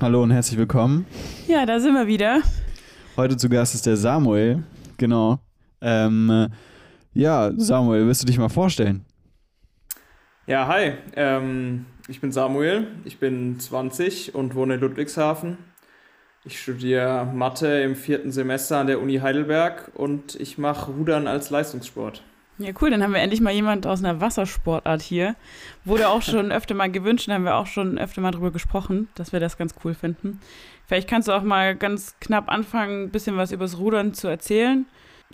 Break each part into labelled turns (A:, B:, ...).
A: Hallo und herzlich willkommen.
B: Ja, da sind wir wieder.
A: Heute zu Gast ist der Samuel. Genau. Ähm, ja, Samuel, willst du dich mal vorstellen?
C: Ja, hi. Ähm, ich bin Samuel. Ich bin 20 und wohne in Ludwigshafen. Ich studiere Mathe im vierten Semester an der Uni Heidelberg und ich mache Rudern als Leistungssport.
B: Ja, cool, dann haben wir endlich mal jemand aus einer Wassersportart hier. Wurde auch schon öfter mal gewünscht, da haben wir auch schon öfter mal drüber gesprochen, dass wir das ganz cool finden. Vielleicht kannst du auch mal ganz knapp anfangen, ein bisschen was übers Rudern zu erzählen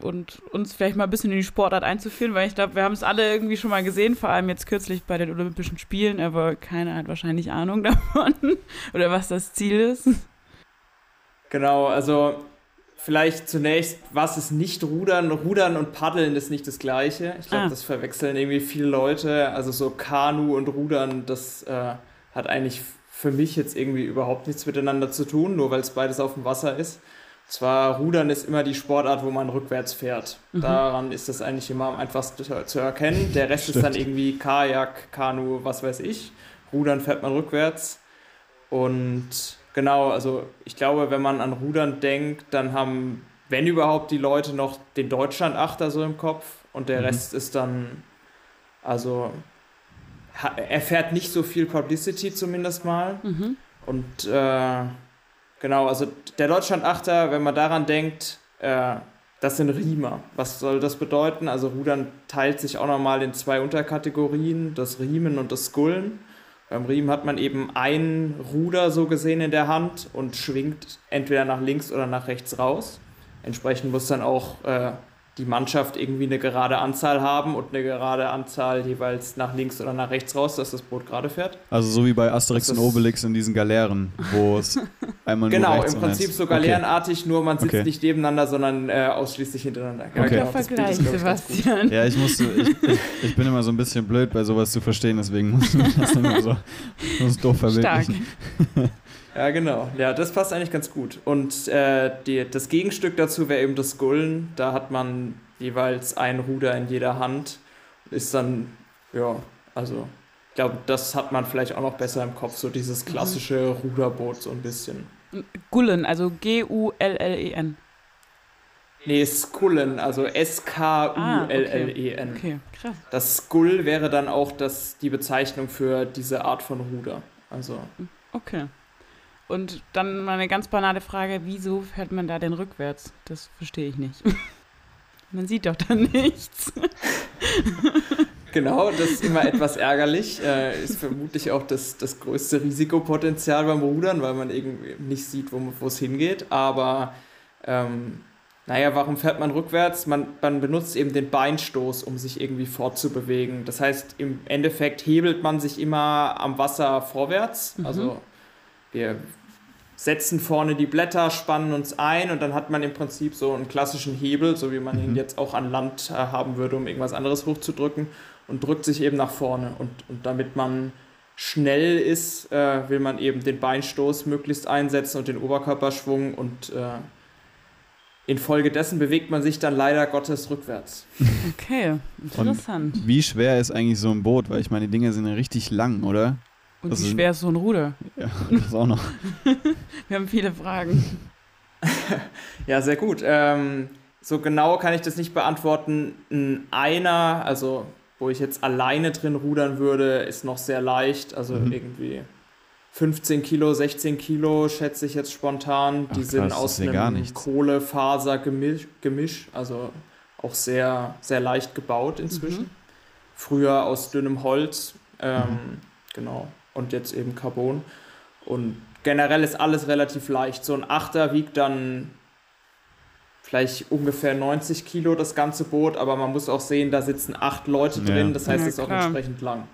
B: und uns vielleicht mal ein bisschen in die Sportart einzuführen, weil ich glaube, wir haben es alle irgendwie schon mal gesehen, vor allem jetzt kürzlich bei den Olympischen Spielen, aber keiner hat wahrscheinlich Ahnung davon oder was das Ziel ist.
C: Genau, also vielleicht zunächst, was ist nicht Rudern? Rudern und Paddeln ist nicht das Gleiche. Ich glaube, ah. das verwechseln irgendwie viele Leute. Also so Kanu und Rudern, das äh, hat eigentlich für mich jetzt irgendwie überhaupt nichts miteinander zu tun, nur weil es beides auf dem Wasser ist. Zwar Rudern ist immer die Sportart, wo man rückwärts fährt. Mhm. Daran ist das eigentlich immer am einfachsten zu erkennen. Der Rest Stimmt. ist dann irgendwie Kajak, Kanu, was weiß ich. Rudern fährt man rückwärts. Und Genau, also ich glaube, wenn man an Rudern denkt, dann haben, wenn überhaupt, die Leute noch den Deutschland-Achter so im Kopf und der mhm. Rest ist dann, also erfährt nicht so viel Publicity zumindest mal. Mhm. Und äh, genau, also der Deutschland-Achter, wenn man daran denkt, äh, das sind Riemer. Was soll das bedeuten? Also Rudern teilt sich auch nochmal in zwei Unterkategorien, das Riemen und das Skullen. Beim Riemen hat man eben ein Ruder so gesehen in der Hand und schwingt entweder nach links oder nach rechts raus. Entsprechend muss dann auch äh, die Mannschaft irgendwie eine gerade Anzahl haben und eine gerade Anzahl jeweils nach links oder nach rechts raus, dass das Boot gerade fährt.
A: Also so wie bei Asterix und Obelix in diesen Galeeren, wo es einmal
C: genau,
A: nur
C: Genau, im Prinzip so galeerenartig, okay. nur man sitzt okay. nicht nebeneinander, sondern äh, ausschließlich hintereinander.
A: Ja, okay. Genau, Vergleich, Sebastian. Ja, ich, musste, ich, ich, bin immer so ein bisschen blöd bei sowas zu verstehen, deswegen muss ich das immer so doof verbildlichen.
C: Stark. Ja, genau. Ja, das passt eigentlich ganz gut. Und äh, die, das Gegenstück dazu wäre eben das Skullen. Da hat man jeweils ein Ruder in jeder Hand. Ist dann, ja, also ich glaube, das hat man vielleicht auch noch besser im Kopf, so dieses mhm. klassische. Ruderboot so ein bisschen.
B: Gullen, also G-U-L-L-E-N.
C: Nee, Skullen, also S-K-U-L-L-E-N. Ah, okay. okay, krass. Das Skull wäre dann auch das, die Bezeichnung für diese Art von Ruder. Also.
B: Okay. Und dann mal eine ganz banale Frage, wieso fährt man da denn rückwärts? Das verstehe ich nicht. man sieht doch dann nichts.
C: genau, das ist immer etwas ärgerlich. Äh, ist vermutlich auch das, das größte Risikopotenzial beim Rudern, weil man irgendwie nicht sieht, wo es hingeht. Aber ähm, naja, warum fährt man rückwärts? Man, man benutzt eben den Beinstoß, um sich irgendwie fortzubewegen. Das heißt, im Endeffekt hebelt man sich immer am Wasser vorwärts. Mhm. Also wir setzen vorne die Blätter, spannen uns ein und dann hat man im Prinzip so einen klassischen Hebel, so wie man ihn mhm. jetzt auch an Land äh, haben würde, um irgendwas anderes hochzudrücken und drückt sich eben nach vorne. Und, und damit man schnell ist, äh, will man eben den Beinstoß möglichst einsetzen und den Oberkörperschwung und äh, infolgedessen bewegt man sich dann leider Gottes rückwärts.
B: Okay, interessant.
A: Und wie schwer ist eigentlich so ein Boot? Weil ich meine, die Dinge sind ja richtig lang, oder?
B: Und also, wie schwer ist so ein Ruder?
A: Ja, das auch noch.
B: Wir haben viele Fragen.
C: ja, sehr gut. Ähm, so genau kann ich das nicht beantworten. Ein Einer, also wo ich jetzt alleine drin rudern würde, ist noch sehr leicht. Also mhm. irgendwie 15 Kilo, 16 Kilo, schätze ich jetzt spontan. Die Ach, sind aus einem Kohlefasergemisch, Gemisch, also auch sehr, sehr leicht gebaut inzwischen. Mhm. Früher aus dünnem Holz. Ähm, mhm. Genau und jetzt eben Carbon. Und generell ist alles relativ leicht. So ein Achter wiegt dann vielleicht ungefähr 90 Kilo das ganze Boot, aber man muss auch sehen, da sitzen acht Leute drin, das heißt, es ja, ist auch entsprechend lang.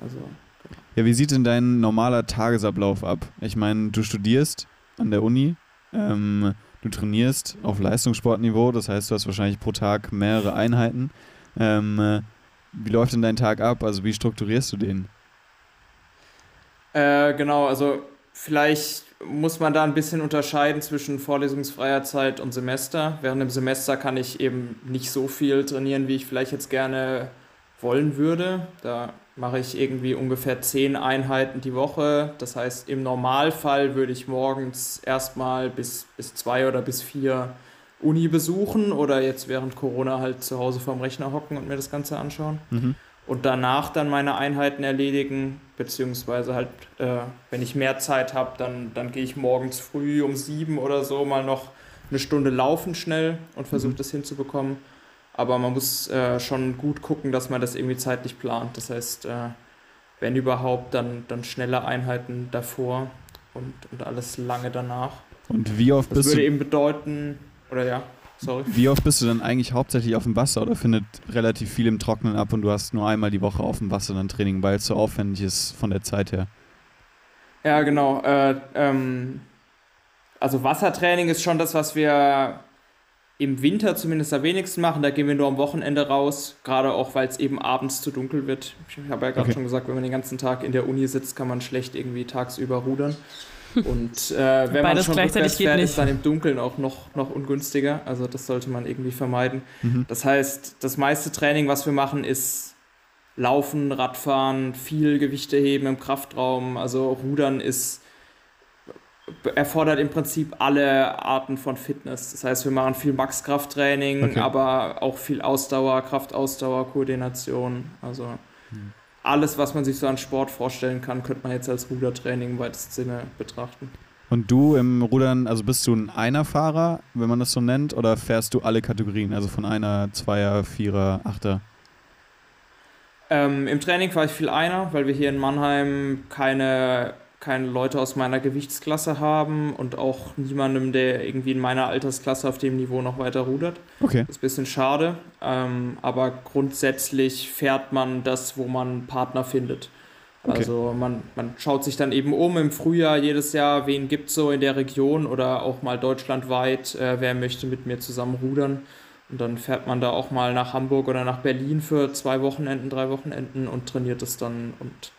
C: Also.
A: Genau. Ja, wie sieht denn dein normaler Tagesablauf ab? Ich meine, du studierst an der Uni, ähm, du trainierst auf Leistungssportniveau, das heißt, du hast wahrscheinlich pro Tag mehrere Einheiten. Ähm, wie läuft denn dein Tag ab? Also wie strukturierst du den?
C: Äh, genau, also vielleicht muss man da ein bisschen unterscheiden zwischen vorlesungsfreier Zeit und Semester. Während dem Semester kann ich eben nicht so viel trainieren, wie ich vielleicht jetzt gerne wollen würde. Da mache ich irgendwie ungefähr zehn Einheiten die Woche. Das heißt, im Normalfall würde ich morgens erstmal bis, bis zwei oder bis vier Uni besuchen oder jetzt während Corona halt zu Hause vorm Rechner hocken und mir das Ganze anschauen. Mhm. Und danach dann meine Einheiten erledigen, beziehungsweise halt, äh, wenn ich mehr Zeit habe, dann, dann gehe ich morgens früh um sieben oder so mal noch eine Stunde laufen schnell und versuche mhm. das hinzubekommen. Aber man muss äh, schon gut gucken, dass man das irgendwie zeitlich plant. Das heißt, äh, wenn überhaupt, dann, dann schnelle Einheiten davor und, und alles lange danach.
A: Und wie oft
C: das
A: bist
C: würde
A: du.
C: eben bedeuten, oder ja, sorry.
A: Wie oft bist du dann eigentlich hauptsächlich auf dem Wasser oder findet relativ viel im Trocknen ab und du hast nur einmal die Woche auf dem Wasser dann Training, weil es so aufwendig ist von der Zeit her?
C: Ja, genau. Äh, ähm, also Wassertraining ist schon das, was wir im Winter zumindest am wenigsten machen. Da gehen wir nur am Wochenende raus, gerade auch, weil es eben abends zu dunkel wird. Ich habe ja gerade okay. schon gesagt, wenn man den ganzen Tag in der Uni sitzt, kann man schlecht irgendwie tagsüber rudern. Und äh, wenn man schon rückwärts fährt, ist dann im Dunkeln auch noch, noch ungünstiger. Also das sollte man irgendwie vermeiden. Mhm. Das heißt, das meiste Training, was wir machen, ist Laufen, Radfahren, viel Gewichte heben im Kraftraum. Also Rudern ist erfordert im Prinzip alle Arten von Fitness. Das heißt, wir machen viel Max-Krafttraining, okay. aber auch viel Ausdauer, Kraftausdauer, Koordination. Also hm. Alles, was man sich so an Sport vorstellen kann, könnte man jetzt als Rudertraining im weitesten Sinne betrachten.
A: Und du im Rudern, also bist du ein Einerfahrer, wenn man das so nennt, oder fährst du alle Kategorien, also von Einer, Zweier, Vierer, Achter?
C: Ähm, Im Training fahre ich viel Einer, weil wir hier in Mannheim keine keine Leute aus meiner Gewichtsklasse haben und auch niemandem, der irgendwie in meiner Altersklasse auf dem Niveau noch weiter rudert.
A: Okay.
C: Das ist ein bisschen schade, ähm, aber grundsätzlich fährt man das, wo man Partner findet. Okay. Also man, man schaut sich dann eben um im Frühjahr jedes Jahr, wen gibt es so in der Region oder auch mal deutschlandweit, äh, wer möchte mit mir zusammen rudern. Und dann fährt man da auch mal nach Hamburg oder nach Berlin für zwei Wochenenden, drei Wochenenden und trainiert es dann und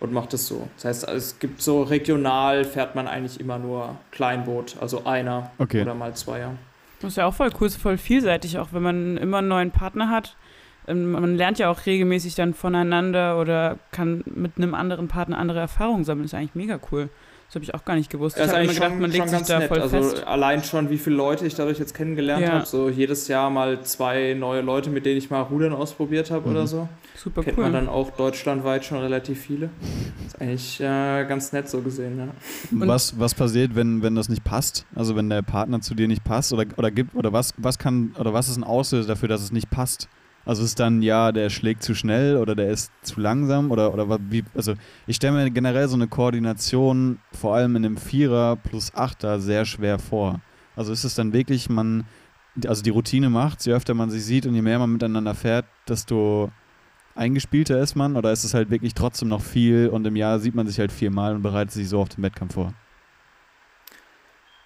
C: und macht es so. Das heißt, es gibt so regional fährt man eigentlich immer nur Kleinboot, also einer okay. oder mal zweier.
B: Das ist ja auch voll cool, ist voll vielseitig, auch wenn man immer einen neuen Partner hat. Ähm, man lernt ja auch regelmäßig dann voneinander oder kann mit einem anderen Partner andere Erfahrungen sammeln. Das ist eigentlich mega cool. Das habe ich auch gar nicht gewusst.
C: Das
B: ich
C: habe immer gedacht, man legt sich da nett. voll also fest. Allein schon, wie viele Leute ich dadurch jetzt kennengelernt ja. habe. So jedes Jahr mal zwei neue Leute, mit denen ich mal Rudern ausprobiert habe mhm. oder so.
B: Super
C: Kennt
B: cool.
C: man dann auch deutschlandweit schon relativ viele. Das ist eigentlich äh, ganz nett so gesehen, ja.
A: was, was passiert, wenn, wenn das nicht passt? Also wenn der Partner zu dir nicht passt oder, oder gibt oder was, was kann oder was ist ein Auslöser dafür, dass es nicht passt? Also ist dann, ja, der schlägt zu schnell oder der ist zu langsam oder, oder wie, also ich stelle mir generell so eine Koordination, vor allem in einem Vierer plus Achter, sehr schwer vor. Also ist es dann wirklich, man, also die Routine macht, je öfter man sich sieht und je mehr man miteinander fährt, desto eingespielter ist man oder ist es halt wirklich trotzdem noch viel und im Jahr sieht man sich halt viermal und bereitet sich so auf den Wettkampf vor?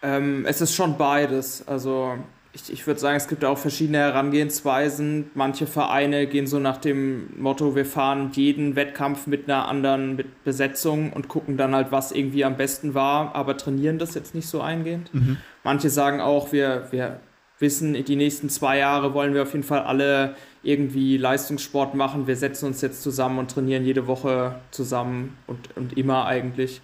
C: Ähm, es ist schon beides. Also ich, ich würde sagen, es gibt auch verschiedene Herangehensweisen. Manche Vereine gehen so nach dem Motto, wir fahren jeden Wettkampf mit einer anderen mit Besetzung und gucken dann halt, was irgendwie am besten war, aber trainieren das jetzt nicht so eingehend. Mhm. Manche sagen auch, wir, wir wissen, die nächsten zwei Jahre wollen wir auf jeden Fall alle irgendwie Leistungssport machen. Wir setzen uns jetzt zusammen und trainieren jede Woche zusammen und, und immer eigentlich.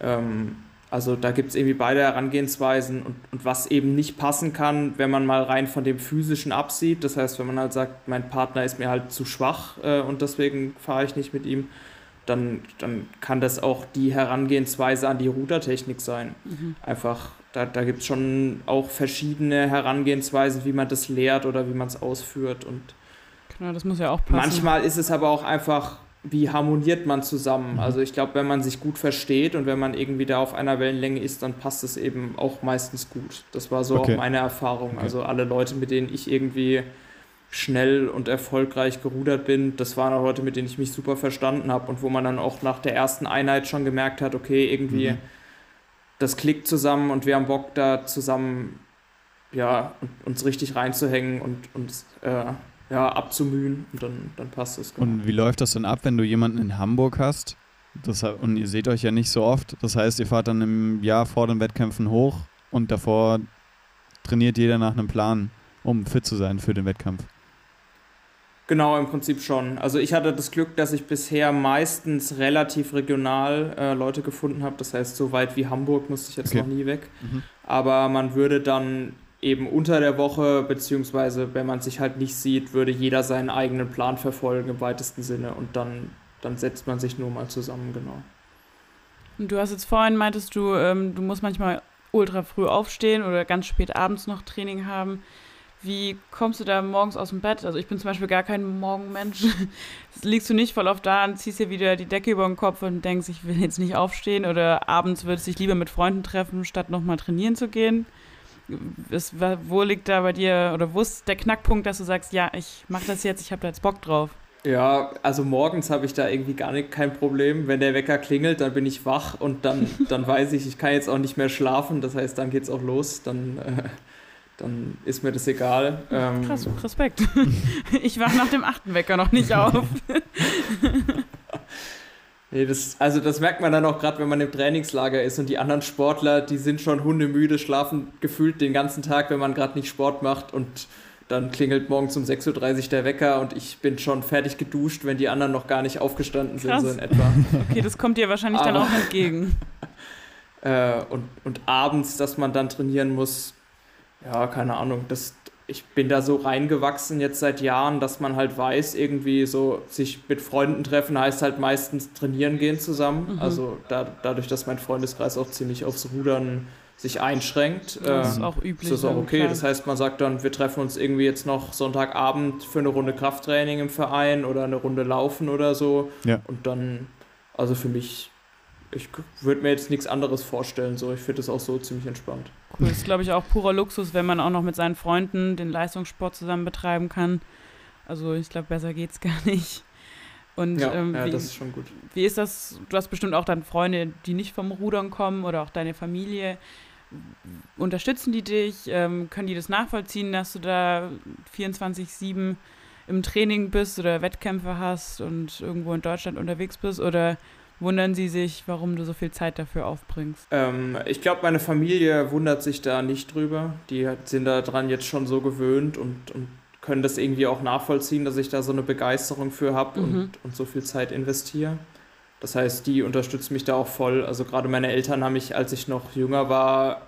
C: Ähm, also da gibt es irgendwie beide Herangehensweisen und, und was eben nicht passen kann, wenn man mal rein von dem physischen absieht. Das heißt, wenn man halt sagt, mein Partner ist mir halt zu schwach äh, und deswegen fahre ich nicht mit ihm, dann, dann kann das auch die Herangehensweise an die Rudertechnik sein. Mhm. Einfach, da, da gibt es schon auch verschiedene Herangehensweisen, wie man das lehrt oder wie man es ausführt. Und
B: genau, das muss ja auch passen.
C: Manchmal ist es aber auch einfach wie harmoniert man zusammen. Mhm. Also ich glaube, wenn man sich gut versteht und wenn man irgendwie da auf einer Wellenlänge ist, dann passt es eben auch meistens gut. Das war so okay. auch meine Erfahrung. Okay. Also alle Leute, mit denen ich irgendwie schnell und erfolgreich gerudert bin, das waren auch Leute, mit denen ich mich super verstanden habe und wo man dann auch nach der ersten Einheit schon gemerkt hat, okay, irgendwie mhm. das klickt zusammen und wir haben Bock da zusammen ja, uns richtig reinzuhängen und uns äh, ja, abzumühen und dann, dann passt es.
A: Genau. Und wie läuft das dann ab, wenn du jemanden in Hamburg hast? Das, und ihr seht euch ja nicht so oft. Das heißt, ihr fahrt dann im Jahr vor den Wettkämpfen hoch und davor trainiert jeder nach einem Plan, um fit zu sein für den Wettkampf.
C: Genau, im Prinzip schon. Also ich hatte das Glück, dass ich bisher meistens relativ regional äh, Leute gefunden habe. Das heißt, so weit wie Hamburg musste ich jetzt okay. noch nie weg. Mhm. Aber man würde dann eben unter der Woche, beziehungsweise wenn man sich halt nicht sieht, würde jeder seinen eigenen Plan verfolgen im weitesten Sinne und dann, dann setzt man sich nur mal zusammen, genau.
B: Und du hast jetzt vorhin meintest du, ähm, du musst manchmal ultra früh aufstehen oder ganz spät abends noch Training haben. Wie kommst du da morgens aus dem Bett? Also ich bin zum Beispiel gar kein Morgenmensch. Liegst du nicht voll auf da und ziehst dir wieder die Decke über den Kopf und denkst, ich will jetzt nicht aufstehen oder abends würdest du dich lieber mit Freunden treffen, statt nochmal trainieren zu gehen? Ist, wo liegt da bei dir oder wo ist der Knackpunkt, dass du sagst, ja, ich mache das jetzt, ich habe da jetzt Bock drauf?
C: Ja, also morgens habe ich da irgendwie gar nicht, kein Problem. Wenn der Wecker klingelt, dann bin ich wach und dann, dann weiß ich, ich kann jetzt auch nicht mehr schlafen. Das heißt, dann geht es auch los. Dann, äh, dann ist mir das egal.
B: Ähm, Krass, Respekt. Ich war nach dem achten Wecker noch nicht auf.
C: Nee, das, also das merkt man dann auch gerade, wenn man im Trainingslager ist und die anderen Sportler, die sind schon hundemüde, schlafen gefühlt den ganzen Tag, wenn man gerade nicht Sport macht und dann klingelt morgens um 6.30 Uhr der Wecker und ich bin schon fertig geduscht, wenn die anderen noch gar nicht aufgestanden Krass. sind, so in etwa.
B: Okay, das kommt dir wahrscheinlich Aber, dann auch entgegen.
C: äh, und, und abends, dass man dann trainieren muss, ja, keine Ahnung, das, ich bin da so reingewachsen jetzt seit Jahren, dass man halt weiß, irgendwie so sich mit Freunden treffen heißt halt meistens trainieren gehen zusammen. Mhm. Also da, dadurch, dass mein Freundeskreis auch ziemlich aufs Rudern sich einschränkt.
B: Das ist ähm, auch üblich.
C: Das ist auch okay. Das heißt, man sagt dann, wir treffen uns irgendwie jetzt noch Sonntagabend für eine Runde Krafttraining im Verein oder eine Runde Laufen oder so.
A: Ja.
C: Und dann, also für mich, ich würde mir jetzt nichts anderes vorstellen. So, ich finde das auch so ziemlich entspannt.
B: Cool. Das ist, glaube ich, auch purer Luxus, wenn man auch noch mit seinen Freunden den Leistungssport zusammen betreiben kann. Also ich glaube, besser geht's gar nicht. Und
C: ja,
B: ähm,
C: ja,
B: wie,
C: das ist schon gut.
B: Wie ist das? Du hast bestimmt auch dann Freunde, die nicht vom Rudern kommen oder auch deine Familie unterstützen die dich? Ähm, können die das nachvollziehen, dass du da 24-7 im Training bist oder Wettkämpfe hast und irgendwo in Deutschland unterwegs bist? Oder wundern sie sich, warum du so viel Zeit dafür aufbringst?
C: Ähm, ich glaube, meine Familie wundert sich da nicht drüber. Die sind daran jetzt schon so gewöhnt und, und können das irgendwie auch nachvollziehen, dass ich da so eine Begeisterung für habe mhm. und, und so viel Zeit investiere. Das heißt, die unterstützen mich da auch voll. Also gerade meine Eltern haben mich, als ich noch jünger war,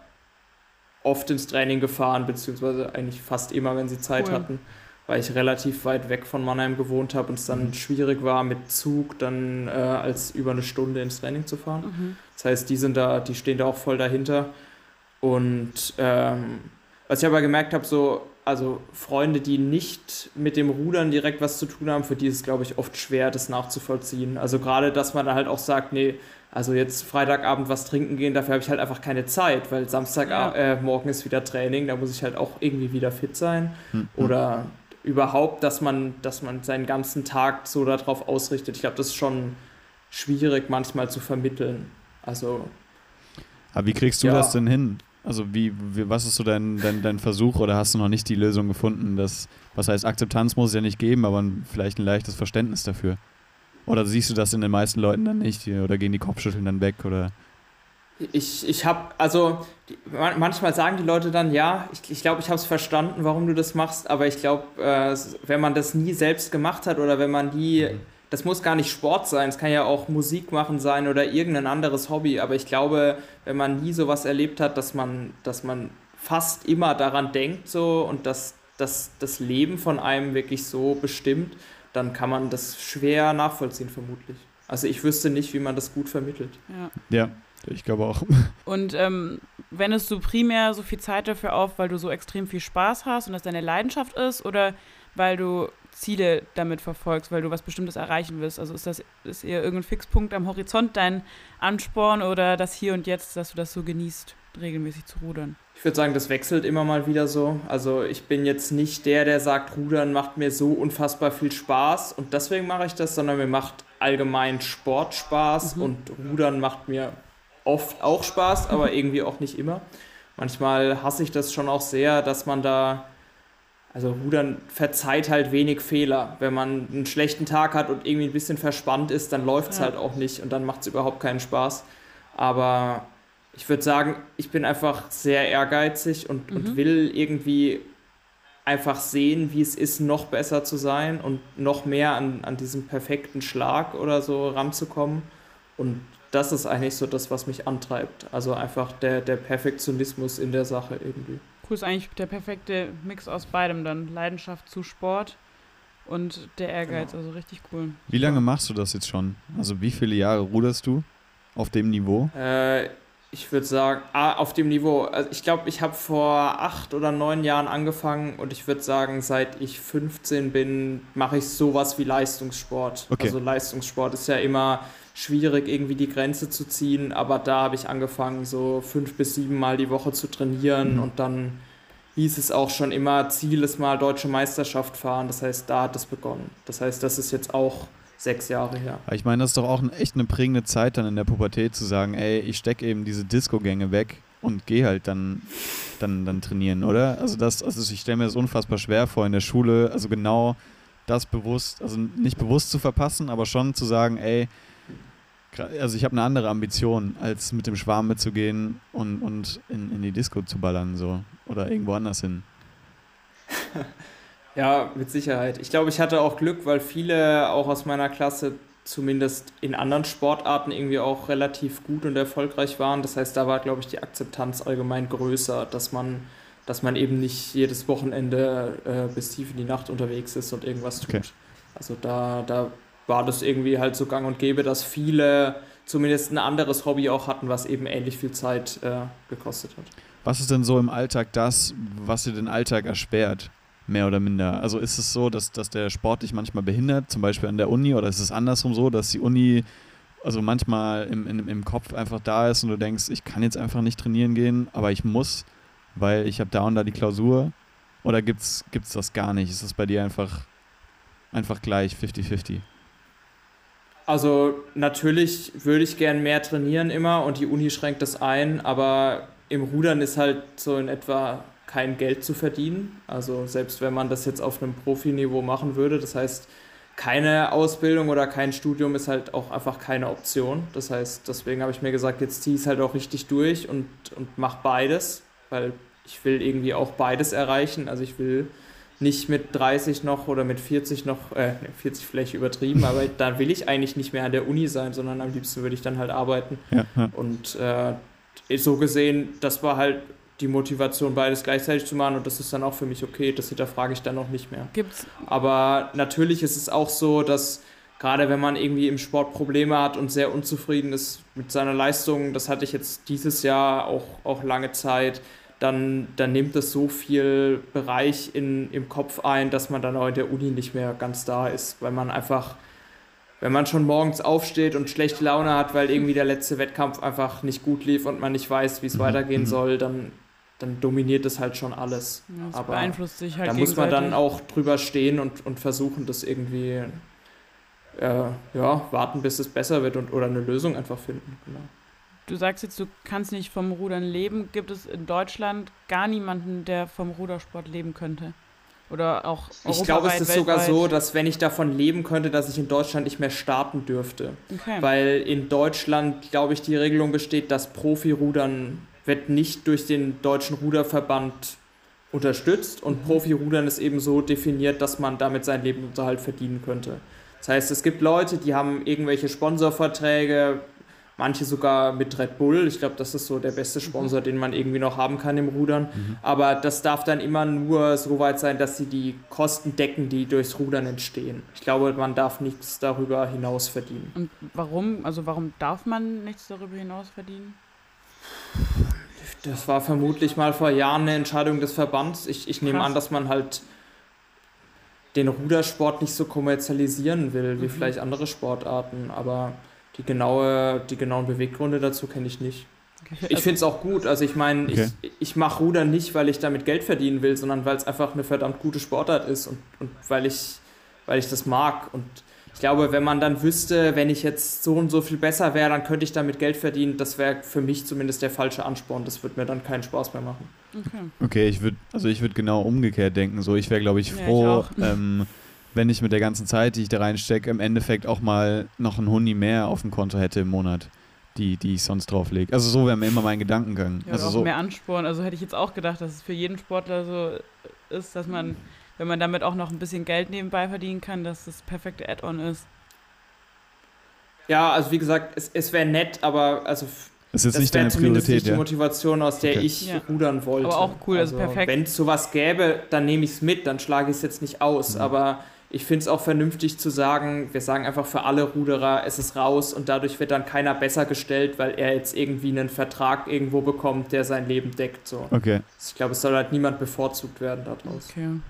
C: oft ins Training gefahren, beziehungsweise eigentlich fast immer, wenn sie Zeit cool. hatten, weil ich relativ weit weg von Mannheim gewohnt habe und es dann mhm. schwierig war, mit Zug dann äh, als über eine Stunde ins Training zu fahren. Mhm. Das heißt, die sind da, die stehen da auch voll dahinter. Und ähm, was ich aber gemerkt habe, so also Freunde, die nicht mit dem Rudern direkt was zu tun haben, für die ist es, glaube ich, oft schwer, das nachzuvollziehen. Also gerade, dass man dann halt auch sagt, nee, also jetzt Freitagabend was trinken gehen, dafür habe ich halt einfach keine Zeit, weil Samstagmorgen ja. äh, ist wieder Training, da muss ich halt auch irgendwie wieder fit sein. Mhm. Oder überhaupt, dass man, dass man seinen ganzen Tag so darauf ausrichtet. Ich glaube, das ist schon schwierig manchmal zu vermitteln. Also.
A: Aber wie kriegst du ja. das denn hin? Also wie, wie, was ist so dein, dein, dein Versuch oder hast du noch nicht die Lösung gefunden? Dass, was heißt, Akzeptanz muss es ja nicht geben, aber vielleicht ein leichtes Verständnis dafür. Oder siehst du das in den meisten Leuten dann nicht? Oder gehen die Kopfschütteln dann weg? Oder?
C: Ich, ich habe, also manchmal sagen die Leute dann, ja, ich glaube, ich, glaub, ich habe es verstanden, warum du das machst, aber ich glaube, äh, wenn man das nie selbst gemacht hat oder wenn man nie... Mhm das muss gar nicht Sport sein, es kann ja auch Musik machen sein oder irgendein anderes Hobby, aber ich glaube, wenn man nie sowas erlebt hat, dass man, dass man fast immer daran denkt so und dass, dass das Leben von einem wirklich so bestimmt, dann kann man das schwer nachvollziehen vermutlich. Also ich wüsste nicht, wie man das gut vermittelt.
A: Ja, ja ich glaube auch.
B: Und ähm, wendest du primär so viel Zeit dafür auf, weil du so extrem viel Spaß hast und das deine Leidenschaft ist oder weil du Ziele damit verfolgst, weil du was Bestimmtes erreichen willst? Also ist das ist eher irgendein Fixpunkt am Horizont dein Ansporn oder das Hier und Jetzt, dass du das so genießt, regelmäßig zu rudern?
C: Ich würde sagen, das wechselt immer mal wieder so. Also ich bin jetzt nicht der, der sagt, Rudern macht mir so unfassbar viel Spaß und deswegen mache ich das, sondern mir macht allgemein Sport Spaß mhm. und Rudern macht mir oft auch Spaß, aber irgendwie auch nicht immer. Manchmal hasse ich das schon auch sehr, dass man da also Rudern verzeiht halt wenig Fehler. Wenn man einen schlechten Tag hat und irgendwie ein bisschen verspannt ist, dann läuft es ja. halt auch nicht und dann macht es überhaupt keinen Spaß. Aber ich würde sagen, ich bin einfach sehr ehrgeizig und, mhm. und will irgendwie einfach sehen, wie es ist, noch besser zu sein und noch mehr an, an diesem perfekten Schlag oder so ranzukommen. Und das ist eigentlich so das, was mich antreibt. Also einfach der, der Perfektionismus in der Sache irgendwie.
B: Cool ist eigentlich der perfekte Mix aus beidem dann. Leidenschaft zu Sport und der Ehrgeiz, genau. also richtig cool.
A: Wie lange machst du das jetzt schon? Also wie viele Jahre ruderst du auf dem Niveau?
C: Äh, ich würde sagen, ah, auf dem Niveau. Also ich glaube, ich habe vor acht oder neun Jahren angefangen und ich würde sagen, seit ich 15 bin, mache ich sowas wie Leistungssport. Okay. Also Leistungssport ist ja immer schwierig, irgendwie die Grenze zu ziehen, aber da habe ich angefangen, so fünf bis sieben Mal die Woche zu trainieren mhm. und dann hieß es auch schon immer, Ziel ist mal deutsche Meisterschaft fahren. Das heißt, da hat es begonnen. Das heißt, das ist jetzt auch sechs Jahre her.
A: Ich meine, das ist doch auch echt eine prägende Zeit dann in der Pubertät zu sagen, ey, ich stecke eben diese Disco-Gänge weg und gehe halt dann, dann, dann trainieren, oder? Also das, also ich stelle mir das unfassbar schwer vor in der Schule, also genau das bewusst, also nicht bewusst zu verpassen, aber schon zu sagen, ey, also ich habe eine andere Ambition, als mit dem Schwarm mitzugehen und, und in, in die Disco zu ballern, so. Oder irgendwo anders hin.
C: ja, mit Sicherheit. Ich glaube, ich hatte auch Glück, weil viele auch aus meiner Klasse zumindest in anderen Sportarten irgendwie auch relativ gut und erfolgreich waren. Das heißt, da war, glaube ich, die Akzeptanz allgemein größer, dass man, dass man eben nicht jedes Wochenende äh, bis tief in die Nacht unterwegs ist und irgendwas tut. Okay. Also da, da war das irgendwie halt so gang und gäbe, dass viele zumindest ein anderes Hobby auch hatten, was eben ähnlich viel Zeit äh, gekostet hat.
A: Was ist denn so im Alltag das, was dir den Alltag ersperrt? Mehr oder minder. Also ist es so, dass, dass der Sport dich manchmal behindert, zum Beispiel an der Uni, oder ist es andersrum so, dass die Uni also manchmal im, im, im Kopf einfach da ist und du denkst, ich kann jetzt einfach nicht trainieren gehen, aber ich muss, weil ich habe da und da die Klausur? Oder gibt es das gar nicht? Ist das bei dir einfach, einfach gleich 50-50?
C: Also natürlich würde ich gern mehr trainieren immer und die Uni schränkt das ein, aber im Rudern ist halt so in etwa kein Geld zu verdienen. Also selbst wenn man das jetzt auf einem Profiniveau machen würde, das heißt, keine Ausbildung oder kein Studium ist halt auch einfach keine Option. Das heißt, deswegen habe ich mir gesagt, jetzt ziehe ich es halt auch richtig durch und, und mache beides, weil ich will irgendwie auch beides erreichen. Also ich will nicht mit 30 noch oder mit 40 noch, äh, 40 vielleicht übertrieben, aber da will ich eigentlich nicht mehr an der Uni sein, sondern am liebsten würde ich dann halt arbeiten. Ja, ja. Und äh, so gesehen, das war halt die Motivation, beides gleichzeitig zu machen und das ist dann auch für mich okay, das hinterfrage ich dann auch nicht mehr.
B: Gibt's?
C: Aber natürlich ist es auch so, dass gerade wenn man irgendwie im Sport Probleme hat und sehr unzufrieden ist mit seiner Leistung, das hatte ich jetzt dieses Jahr auch, auch lange Zeit, dann, dann nimmt es so viel Bereich in, im Kopf ein, dass man dann auch in der Uni nicht mehr ganz da ist, weil man einfach, wenn man schon morgens aufsteht und schlechte Laune hat, weil irgendwie der letzte Wettkampf einfach nicht gut lief und man nicht weiß, wie es mhm. weitergehen mhm. soll, dann, dann dominiert es halt schon alles.
B: Ja, das Aber beeinflusst sich halt
C: da muss man dann auch drüber stehen und, und versuchen, das irgendwie, äh, ja, warten, bis es besser wird und, oder eine Lösung einfach finden. Genau.
B: Du sagst jetzt, du kannst nicht vom Rudern leben. Gibt es in Deutschland gar niemanden, der vom Rudersport leben könnte? Oder auch
C: Ich glaube, es ist weltweit. sogar so, dass wenn ich davon leben könnte, dass ich in Deutschland nicht mehr starten dürfte. Okay. Weil in Deutschland, glaube ich, die Regelung besteht, dass Profi-Rudern wird nicht durch den deutschen Ruderverband unterstützt und mhm. Profi-Rudern ist eben so definiert, dass man damit seinen Lebensunterhalt verdienen könnte. Das heißt, es gibt Leute, die haben irgendwelche Sponsorverträge, manche sogar mit Red Bull. Ich glaube, das ist so der beste Sponsor, mhm. den man irgendwie noch haben kann im Rudern. Mhm. Aber das darf dann immer nur so weit sein, dass sie die Kosten decken, die durchs Rudern entstehen. Ich glaube, man darf nichts darüber hinaus verdienen.
B: Und warum? Also warum darf man nichts darüber hinaus verdienen?
C: Das war vermutlich mal vor Jahren eine Entscheidung des Verbands. Ich, ich nehme an, dass man halt den Rudersport nicht so kommerzialisieren will, wie mhm. vielleicht andere Sportarten. Aber die, genaue, die genauen Beweggründe dazu kenne ich nicht. Okay. Ich finde es auch gut. Also ich meine, okay. ich, ich mache Rudern nicht, weil ich damit Geld verdienen will, sondern weil es einfach eine verdammt gute Sportart ist und, und weil, ich, weil ich das mag. Und ich glaube, wenn man dann wüsste, wenn ich jetzt so und so viel besser wäre, dann könnte ich damit Geld verdienen, das wäre für mich zumindest der falsche Ansporn. Das würde mir dann keinen Spaß mehr machen.
A: Okay, okay ich würde also ich würde genau umgekehrt denken. So, ich wäre, glaube ich, froh. Ja, ich ähm, wenn ich mit der ganzen Zeit, die ich da reinstecke, im Endeffekt auch mal noch ein Huni mehr auf dem Konto hätte im Monat, die, die ich sonst drauflege. Also so wäre mir immer mein Gedankengang.
B: Ja,
A: also
B: auch
A: so.
B: mehr Ansporn. Also hätte ich jetzt auch gedacht, dass es für jeden Sportler so ist, dass man, wenn man damit auch noch ein bisschen Geld nebenbei verdienen kann, dass das perfekte Add-on ist.
C: Ja, also wie gesagt, es, es wäre nett, aber also
A: das ist nicht deine Priorität,
C: nicht die Motivation, aus der okay. ich ja. rudern wollte.
B: Aber auch cool, also, also perfekt.
C: Wenn es sowas gäbe, dann nehme ich es mit, dann schlage ich es jetzt nicht aus. Mhm. Aber ich finde es auch vernünftig zu sagen, wir sagen einfach für alle Ruderer, es ist raus und dadurch wird dann keiner besser gestellt, weil er jetzt irgendwie einen Vertrag irgendwo bekommt, der sein Leben deckt. So.
A: Okay.
C: Ich glaube, es soll halt niemand bevorzugt werden daraus.
B: Okay.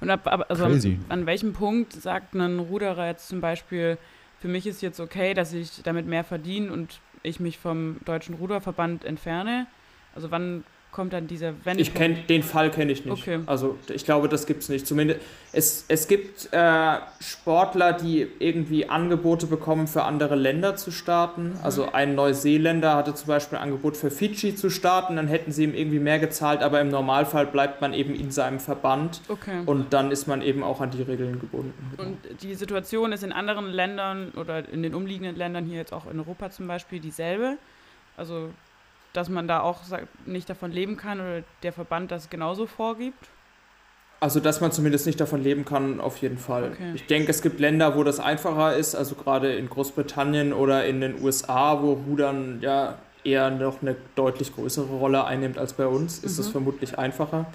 B: Und ab, ab also Crazy. an welchem Punkt sagt ein Ruderer jetzt zum Beispiel, für mich ist jetzt okay, dass ich damit mehr verdiene und ich mich vom Deutschen Ruderverband entferne? Also wann kommt dann dieser
C: Wendepunkt? Ich kenne den Fall kenne ich nicht. Okay. Also ich glaube, das gibt es nicht. Zumindest es, es gibt äh, Sportler, die irgendwie Angebote bekommen, für andere Länder zu starten. Mhm. Also ein Neuseeländer hatte zum Beispiel ein Angebot für Fidschi zu starten, dann hätten sie ihm irgendwie mehr gezahlt, aber im Normalfall bleibt man eben in seinem Verband
B: okay.
C: und dann ist man eben auch an die Regeln gebunden.
B: Und die Situation ist in anderen Ländern oder in den umliegenden Ländern hier jetzt auch in Europa zum Beispiel dieselbe. Also dass man da auch nicht davon leben kann oder der Verband das genauso vorgibt?
C: Also, dass man zumindest nicht davon leben kann, auf jeden Fall. Okay. Ich denke, es gibt Länder, wo das einfacher ist, also gerade in Großbritannien oder in den USA, wo Rudern ja eher noch eine deutlich größere Rolle einnimmt als bei uns, ist es mhm. vermutlich einfacher.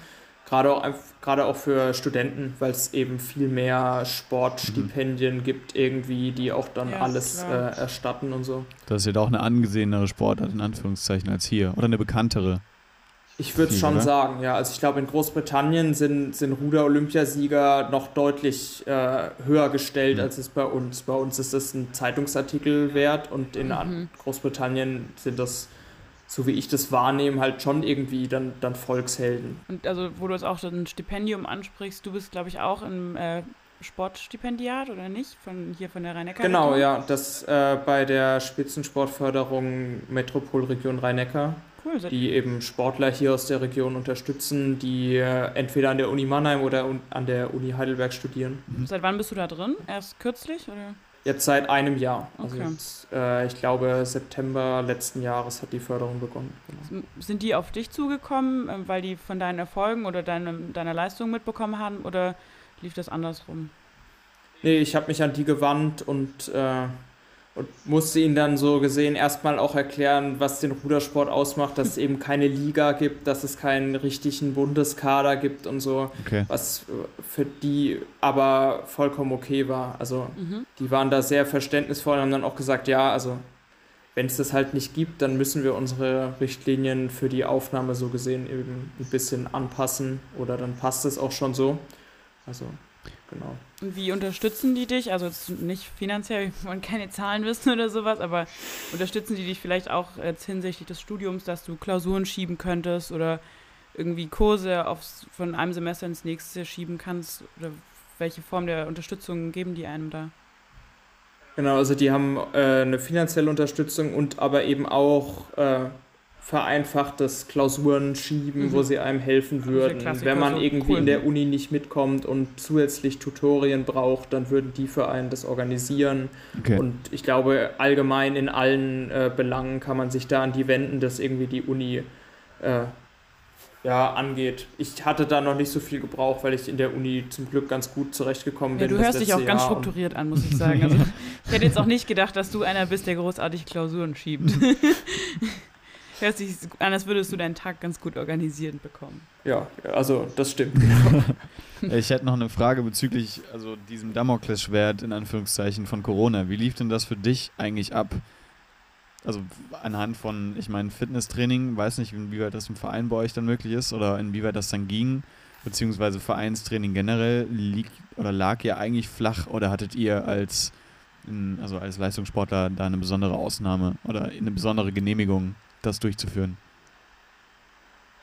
C: Gerade auch, gerade auch für Studenten, weil es eben viel mehr Sportstipendien mhm. gibt, irgendwie, die auch dann ja, alles äh, erstatten und so.
A: Das ist ja auch eine angesehenere Sportart, in Anführungszeichen, als hier. Oder eine bekanntere.
C: Ich würde es schon oder? sagen, ja. Also ich glaube, in Großbritannien sind, sind Ruder-Olympiasieger noch deutlich äh, höher gestellt, mhm. als es bei uns. Bei uns ist das ein Zeitungsartikel wert und in mhm. Großbritannien sind das so wie ich das wahrnehme, halt schon irgendwie dann, dann Volkshelden.
B: Und also, wo du jetzt auch ein Stipendium ansprichst, du bist, glaube ich, auch im äh, Sportstipendiat oder nicht? Von hier von der rhein neckar
C: Genau, ja, das äh, bei der Spitzensportförderung Metropolregion Rhein-Neckar. Cool, die eben Sportler hier aus der Region unterstützen, die äh, entweder an der Uni Mannheim oder an der Uni Heidelberg studieren.
B: Seit wann bist du da drin? Erst kürzlich oder?
C: Jetzt seit einem Jahr. Also okay. jetzt, äh, ich glaube, September letzten Jahres hat die Förderung begonnen.
B: Genau. Sind die auf dich zugekommen, ähm, weil die von deinen Erfolgen oder deinem, deiner Leistung mitbekommen haben oder lief das andersrum?
C: Nee, ich habe mich an die gewandt und äh, und musste ihnen dann so gesehen erstmal auch erklären, was den Rudersport ausmacht, dass es eben keine Liga gibt, dass es keinen richtigen Bundeskader gibt und so, okay. was für die aber vollkommen okay war. Also mhm. die waren da sehr verständnisvoll und haben dann auch gesagt, ja, also wenn es das halt nicht gibt, dann müssen wir unsere Richtlinien für die Aufnahme so gesehen eben ein bisschen anpassen oder dann passt es auch schon so. Also genau.
B: Wie unterstützen die dich? Also nicht finanziell, wir wollen keine Zahlen wissen oder sowas, aber unterstützen die dich vielleicht auch jetzt hinsichtlich des Studiums, dass du Klausuren schieben könntest oder irgendwie Kurse aufs, von einem Semester ins nächste schieben kannst? Oder welche Form der Unterstützung geben die einem da?
C: Genau, also die haben äh, eine finanzielle Unterstützung und aber eben auch äh, vereinfachtes Klausuren schieben, mhm. wo sie einem helfen würden. Wenn man irgendwie cool. in der Uni nicht mitkommt und zusätzlich Tutorien braucht, dann würden die für einen das organisieren. Okay. Und ich glaube, allgemein in allen äh, Belangen kann man sich da an die wenden, dass irgendwie die Uni äh, ja, angeht. Ich hatte da noch nicht so viel gebraucht, weil ich in der Uni zum Glück ganz gut zurechtgekommen bin.
B: Ja, du hörst dich auch ganz Jahr strukturiert an, muss ich sagen. Also, ich hätte jetzt auch nicht gedacht, dass du einer bist, der großartig Klausuren schiebt. Hört sich an, als würdest du deinen Tag ganz gut organisiert bekommen.
C: Ja, also das stimmt.
A: ich hätte noch eine Frage bezüglich also diesem Damoklesschwert in Anführungszeichen von Corona. Wie lief denn das für dich eigentlich ab? Also anhand von, ich meine, Fitnesstraining, weiß nicht, inwieweit das im Verein bei euch dann möglich ist oder inwieweit das dann ging, beziehungsweise Vereinstraining generell liegt oder lag ihr eigentlich flach oder hattet ihr als, also als Leistungssportler da eine besondere Ausnahme oder eine besondere Genehmigung das durchzuführen?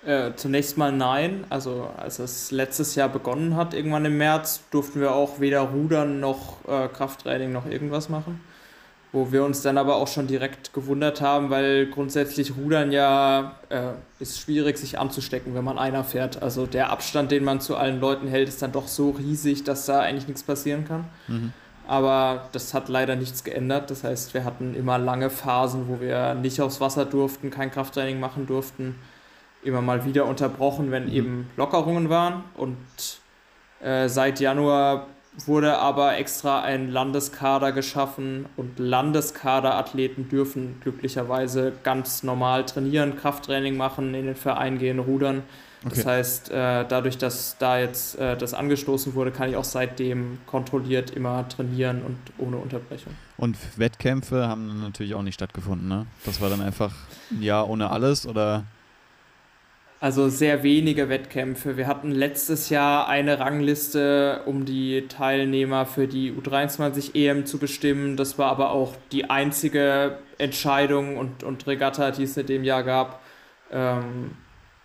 C: Äh, zunächst mal nein. Also als es letztes Jahr begonnen hat, irgendwann im März, durften wir auch weder rudern noch äh, Krafttraining noch irgendwas machen. Wo wir uns dann aber auch schon direkt gewundert haben, weil grundsätzlich Rudern ja äh, ist schwierig, sich anzustecken, wenn man einer fährt. Also der Abstand, den man zu allen Leuten hält, ist dann doch so riesig, dass da eigentlich nichts passieren kann. Mhm. Aber das hat leider nichts geändert. Das heißt, wir hatten immer lange Phasen, wo wir nicht aufs Wasser durften, kein Krafttraining machen durften. immer mal wieder unterbrochen, wenn mhm. eben Lockerungen waren. Und äh, seit Januar wurde aber extra ein Landeskader geschaffen und Landeskaderathleten dürfen glücklicherweise ganz normal trainieren, Krafttraining machen, in den Verein gehen, rudern. Okay. Das heißt, äh, dadurch, dass da jetzt äh, das angestoßen wurde, kann ich auch seitdem kontrolliert immer trainieren und ohne Unterbrechung.
A: Und Wettkämpfe haben natürlich auch nicht stattgefunden, ne? Das war dann einfach ein Jahr ohne alles oder?
C: Also sehr wenige Wettkämpfe. Wir hatten letztes Jahr eine Rangliste, um die Teilnehmer für die U23 EM zu bestimmen. Das war aber auch die einzige Entscheidung und, und Regatta, die es in dem Jahr gab. Ähm,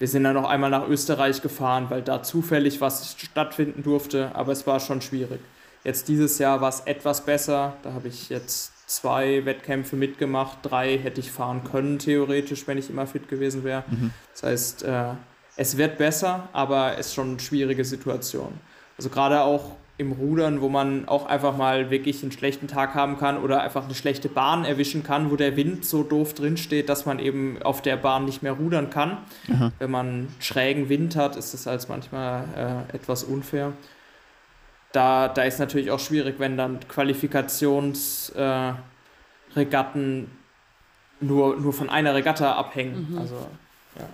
C: wir sind dann noch einmal nach Österreich gefahren, weil da zufällig was stattfinden durfte, aber es war schon schwierig. Jetzt dieses Jahr war es etwas besser. Da habe ich jetzt zwei Wettkämpfe mitgemacht. Drei hätte ich fahren können, theoretisch, wenn ich immer fit gewesen wäre. Mhm. Das heißt, äh, es wird besser, aber es ist schon eine schwierige Situation. Also gerade auch im Rudern, wo man auch einfach mal wirklich einen schlechten Tag haben kann oder einfach eine schlechte Bahn erwischen kann, wo der Wind so doof drin steht, dass man eben auf der Bahn nicht mehr rudern kann. Aha. Wenn man schrägen Wind hat, ist das als manchmal äh, etwas unfair da, da ist natürlich auch schwierig, wenn dann Qualifikationsregatten äh, nur, nur von einer Regatta abhängen. Mhm. Also, ja.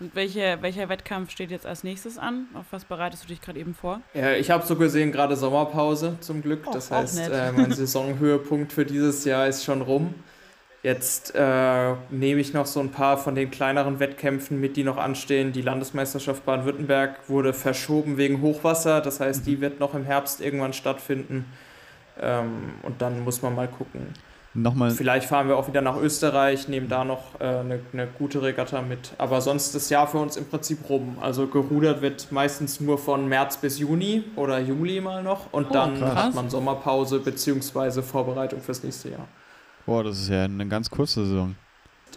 B: Und welche, welcher Wettkampf steht jetzt als nächstes an? Auf was bereitest du dich gerade eben vor?
C: Ja, ich habe so gesehen gerade Sommerpause zum Glück. Oh, das heißt, äh, mein Saisonhöhepunkt für dieses Jahr ist schon rum. Jetzt äh, nehme ich noch so ein paar von den kleineren Wettkämpfen mit, die noch anstehen. Die Landesmeisterschaft Baden-Württemberg wurde verschoben wegen Hochwasser. Das heißt, die mhm. wird noch im Herbst irgendwann stattfinden. Ähm, und dann muss man mal gucken. Nochmal. Vielleicht fahren wir auch wieder nach Österreich, nehmen da noch äh, eine, eine gute Regatta mit. Aber sonst ist das Jahr für uns im Prinzip rum. Also gerudert wird meistens nur von März bis Juni oder Juli mal noch. Und oh, dann krass. hat man Sommerpause bzw. Vorbereitung fürs nächste Jahr.
A: Boah, das ist ja eine ganz kurze Saison.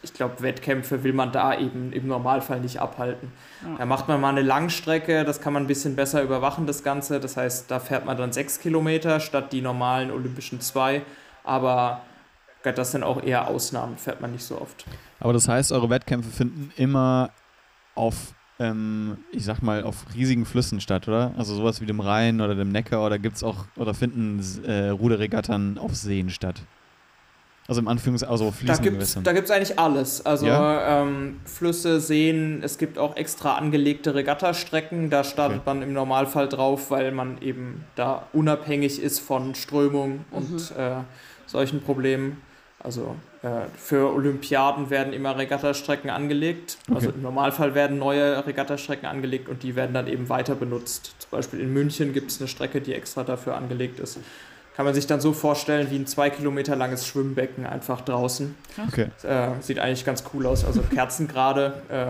C: Ich glaube, Wettkämpfe will man da eben im Normalfall nicht abhalten. Ja. Da macht man mal eine Langstrecke, das kann man ein bisschen besser überwachen, das Ganze. Das heißt, da fährt man dann sechs Kilometer statt die normalen olympischen zwei. Aber das sind auch eher Ausnahmen, fährt man nicht so oft.
A: Aber das heißt, eure Wettkämpfe finden immer auf, ähm, ich sag mal, auf riesigen Flüssen statt, oder? Also sowas wie dem Rhein oder dem Neckar oder gibt's auch, oder finden äh, Ruderregattern auf Seen statt? Also im Anführungs-, also fließenden
C: Gewässern. Da gibt es eigentlich alles. Also ja? ähm, Flüsse, Seen, es gibt auch extra angelegte Regattastrecken. Da startet okay. man im Normalfall drauf, weil man eben da unabhängig ist von Strömung mhm. und äh, solchen Problemen. Also äh, für Olympiaden werden immer Regattastrecken angelegt. Also okay. Also im Normalfall werden neue Regattastrecken angelegt und die werden dann eben weiter benutzt. Zum Beispiel in München gibt es eine Strecke, die extra dafür angelegt ist kann man sich dann so vorstellen wie ein zwei Kilometer langes Schwimmbecken einfach draußen. Okay. Äh, sieht eigentlich ganz cool aus. Also Kerzengrade. Äh,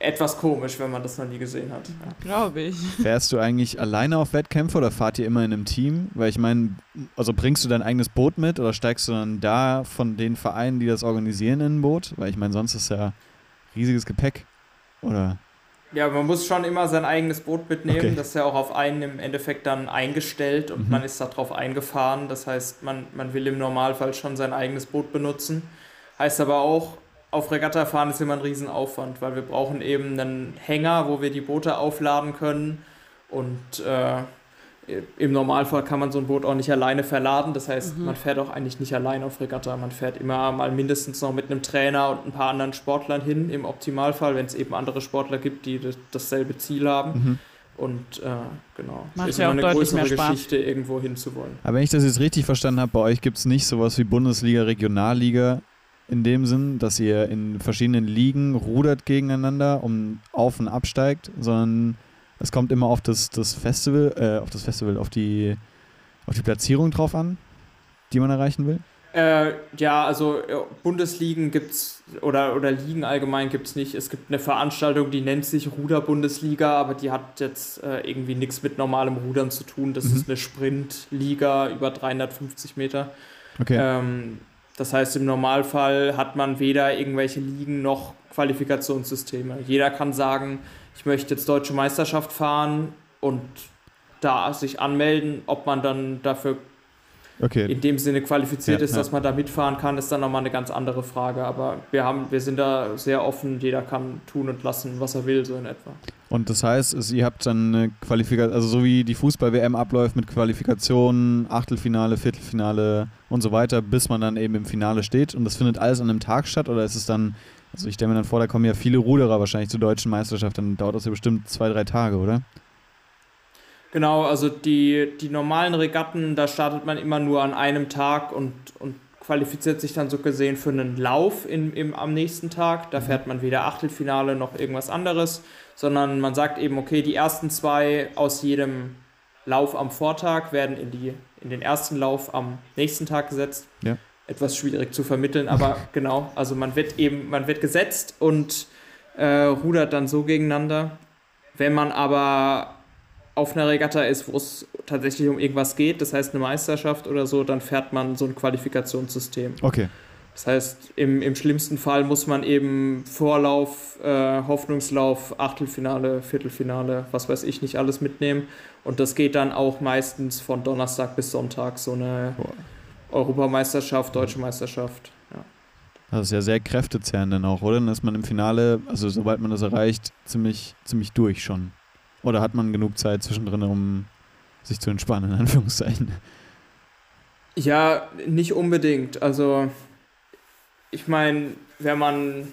C: etwas komisch, wenn man das noch nie gesehen hat. Ja.
B: Glaube ich.
A: Fährst du eigentlich alleine auf Wettkämpfe oder fahrt ihr immer in einem Team? Weil ich meine, also bringst du dein eigenes Boot mit oder steigst du dann da von den Vereinen, die das organisieren, in ein Boot? Weil ich meine, sonst ist ja riesiges Gepäck. Oder?
C: Ja, man muss schon immer sein eigenes Boot mitnehmen. Okay. Das ist ja auch auf einen im Endeffekt dann eingestellt und mhm. man ist darauf eingefahren. Das heißt, man, man will im Normalfall schon sein eigenes Boot benutzen. Heißt aber auch, auf Regatta fahren ist immer ein Riesenaufwand, weil wir brauchen eben einen Hänger, wo wir die Boote aufladen können. Und äh, im Normalfall kann man so ein Boot auch nicht alleine verladen. Das heißt, mhm. man fährt auch eigentlich nicht allein auf Regatta. Man fährt immer mal mindestens noch mit einem Trainer und ein paar anderen Sportlern hin, im Optimalfall, wenn es eben andere Sportler gibt, die dasselbe Ziel haben. Mhm. Und äh, genau,
B: Macht ist ja immer eine größere
C: Geschichte, irgendwo hinzuwollen.
A: Aber wenn ich das jetzt richtig verstanden habe, bei euch gibt es nicht sowas wie Bundesliga, Regionalliga in dem Sinn, dass ihr in verschiedenen Ligen rudert gegeneinander und auf und absteigt, sondern es kommt immer auf das, das Festival, äh, auf das Festival, auf die, auf die Platzierung drauf an, die man erreichen will?
C: Äh, ja, also äh, Bundesligen gibt es oder, oder Ligen allgemein gibt es nicht. Es gibt eine Veranstaltung, die nennt sich Ruder-Bundesliga, aber die hat jetzt äh, irgendwie nichts mit normalem Rudern zu tun. Das mhm. ist eine Sprintliga über 350 Meter. Okay. Ähm, das heißt, im Normalfall hat man weder irgendwelche Ligen noch Qualifikationssysteme. Jeder kann sagen, ich möchte jetzt deutsche Meisterschaft fahren und da sich anmelden, ob man dann dafür okay. in dem Sinne qualifiziert ja, ist, dass man da mitfahren kann, ist dann nochmal eine ganz andere Frage. Aber wir haben, wir sind da sehr offen, jeder kann tun und lassen, was er will, so in etwa.
A: Und das heißt, ihr habt dann eine Qualifikation, also so wie die Fußball-WM abläuft mit Qualifikation, Achtelfinale, Viertelfinale und so weiter, bis man dann eben im Finale steht. Und das findet alles an einem Tag statt oder ist es dann, also ich stelle mir dann vor, da kommen ja viele Ruderer wahrscheinlich zur deutschen Meisterschaft, dann dauert das ja bestimmt zwei, drei Tage, oder?
C: Genau, also die, die normalen Regatten, da startet man immer nur an einem Tag und, und qualifiziert sich dann so gesehen für einen Lauf in, im, am nächsten Tag. Da mhm. fährt man weder Achtelfinale noch irgendwas anderes sondern man sagt eben, okay, die ersten zwei aus jedem Lauf am Vortag werden in, die, in den ersten Lauf am nächsten Tag gesetzt. Ja. Etwas schwierig zu vermitteln, aber genau, also man wird eben, man wird gesetzt und äh, rudert dann so gegeneinander. Wenn man aber auf einer Regatta ist, wo es tatsächlich um irgendwas geht, das heißt eine Meisterschaft oder so, dann fährt man so ein Qualifikationssystem.
A: Okay.
C: Das heißt, im, im schlimmsten Fall muss man eben Vorlauf, äh, Hoffnungslauf, Achtelfinale, Viertelfinale, was weiß ich nicht alles mitnehmen. Und das geht dann auch meistens von Donnerstag bis Sonntag, so eine Boah. Europameisterschaft, Deutsche Meisterschaft. Ja.
A: Das ist ja sehr kräftezehrend dann auch, oder? Dann ist man im Finale, also sobald man das erreicht, ziemlich, ziemlich durch schon. Oder hat man genug Zeit zwischendrin, um sich zu entspannen, in Anführungszeichen?
C: Ja, nicht unbedingt. Also ich meine, wenn man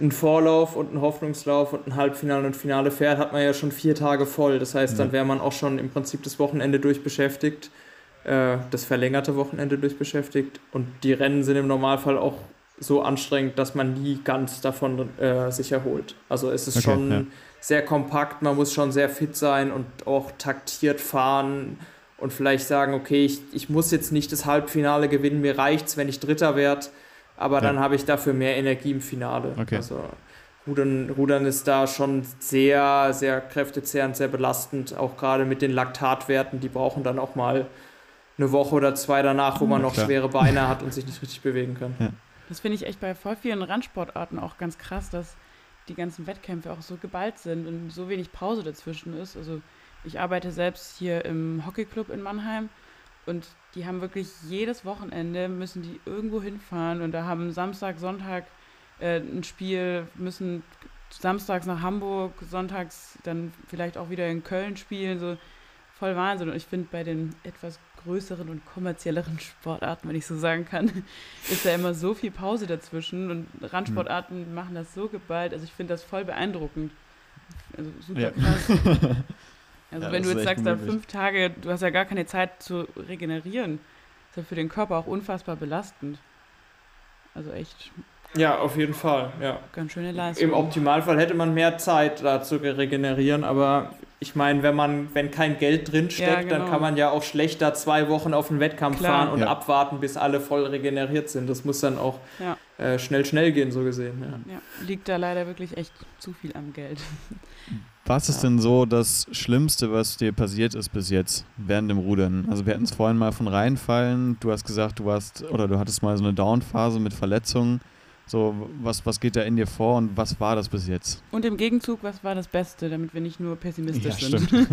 C: einen Vorlauf und einen Hoffnungslauf und ein Halbfinale und Finale fährt, hat man ja schon vier Tage voll. Das heißt, dann wäre man auch schon im Prinzip das Wochenende durchbeschäftigt, äh, das verlängerte Wochenende durchbeschäftigt. Und die Rennen sind im Normalfall auch so anstrengend, dass man nie ganz davon äh, sich erholt. Also es ist okay, schon ja. Sehr kompakt, man muss schon sehr fit sein und auch taktiert fahren und vielleicht sagen, okay, ich, ich muss jetzt nicht das Halbfinale gewinnen, mir reicht es, wenn ich Dritter werde, aber ja. dann habe ich dafür mehr Energie im Finale. Okay. Also Rudern, Rudern ist da schon sehr, sehr kräftezehrend, sehr belastend, auch gerade mit den Laktatwerten, die brauchen dann auch mal eine Woche oder zwei danach, wo man noch Klar. schwere Beine hat und sich nicht richtig bewegen kann. Ja.
B: Das finde ich echt bei voll vielen Randsportarten auch ganz krass, dass die ganzen Wettkämpfe auch so geballt sind und so wenig Pause dazwischen ist. Also ich arbeite selbst hier im Hockeyclub in Mannheim und die haben wirklich jedes Wochenende müssen die irgendwo hinfahren und da haben Samstag, Sonntag äh, ein Spiel, müssen samstags nach Hamburg, sonntags dann vielleicht auch wieder in Köln spielen, so voll Wahnsinn. Und ich finde bei den etwas größeren und kommerzielleren Sportarten, wenn ich so sagen kann, ist da immer so viel Pause dazwischen und Randsportarten mhm. machen das so geballt. Also ich finde das voll beeindruckend. Also super ja. krass. Also ja, wenn du jetzt sagst, da fünf Tage, du hast ja gar keine Zeit zu regenerieren, ist ja für den Körper auch unfassbar belastend. Also echt.
C: Ja, auf jeden Fall, ja.
B: Ganz schöne Leistung.
C: Im Optimalfall hätte man mehr Zeit da zu regenerieren, aber ich meine, wenn man, wenn kein Geld drinsteckt, ja, genau. dann kann man ja auch schlechter zwei Wochen auf einen Wettkampf Klar. fahren und ja. abwarten, bis alle voll regeneriert sind. Das muss dann auch ja. äh, schnell, schnell gehen, so gesehen.
B: Ja. liegt da leider wirklich echt zu viel am Geld.
A: Was ist denn so das Schlimmste, was dir passiert ist bis jetzt während dem Rudern? Also wir hatten es vorhin mal von reinfallen. Du hast gesagt, du warst oder du hattest mal so eine Downphase mit Verletzungen. So, was, was geht da in dir vor und was war das bis jetzt?
B: Und im Gegenzug, was war das Beste, damit wir nicht nur pessimistisch ja, sind?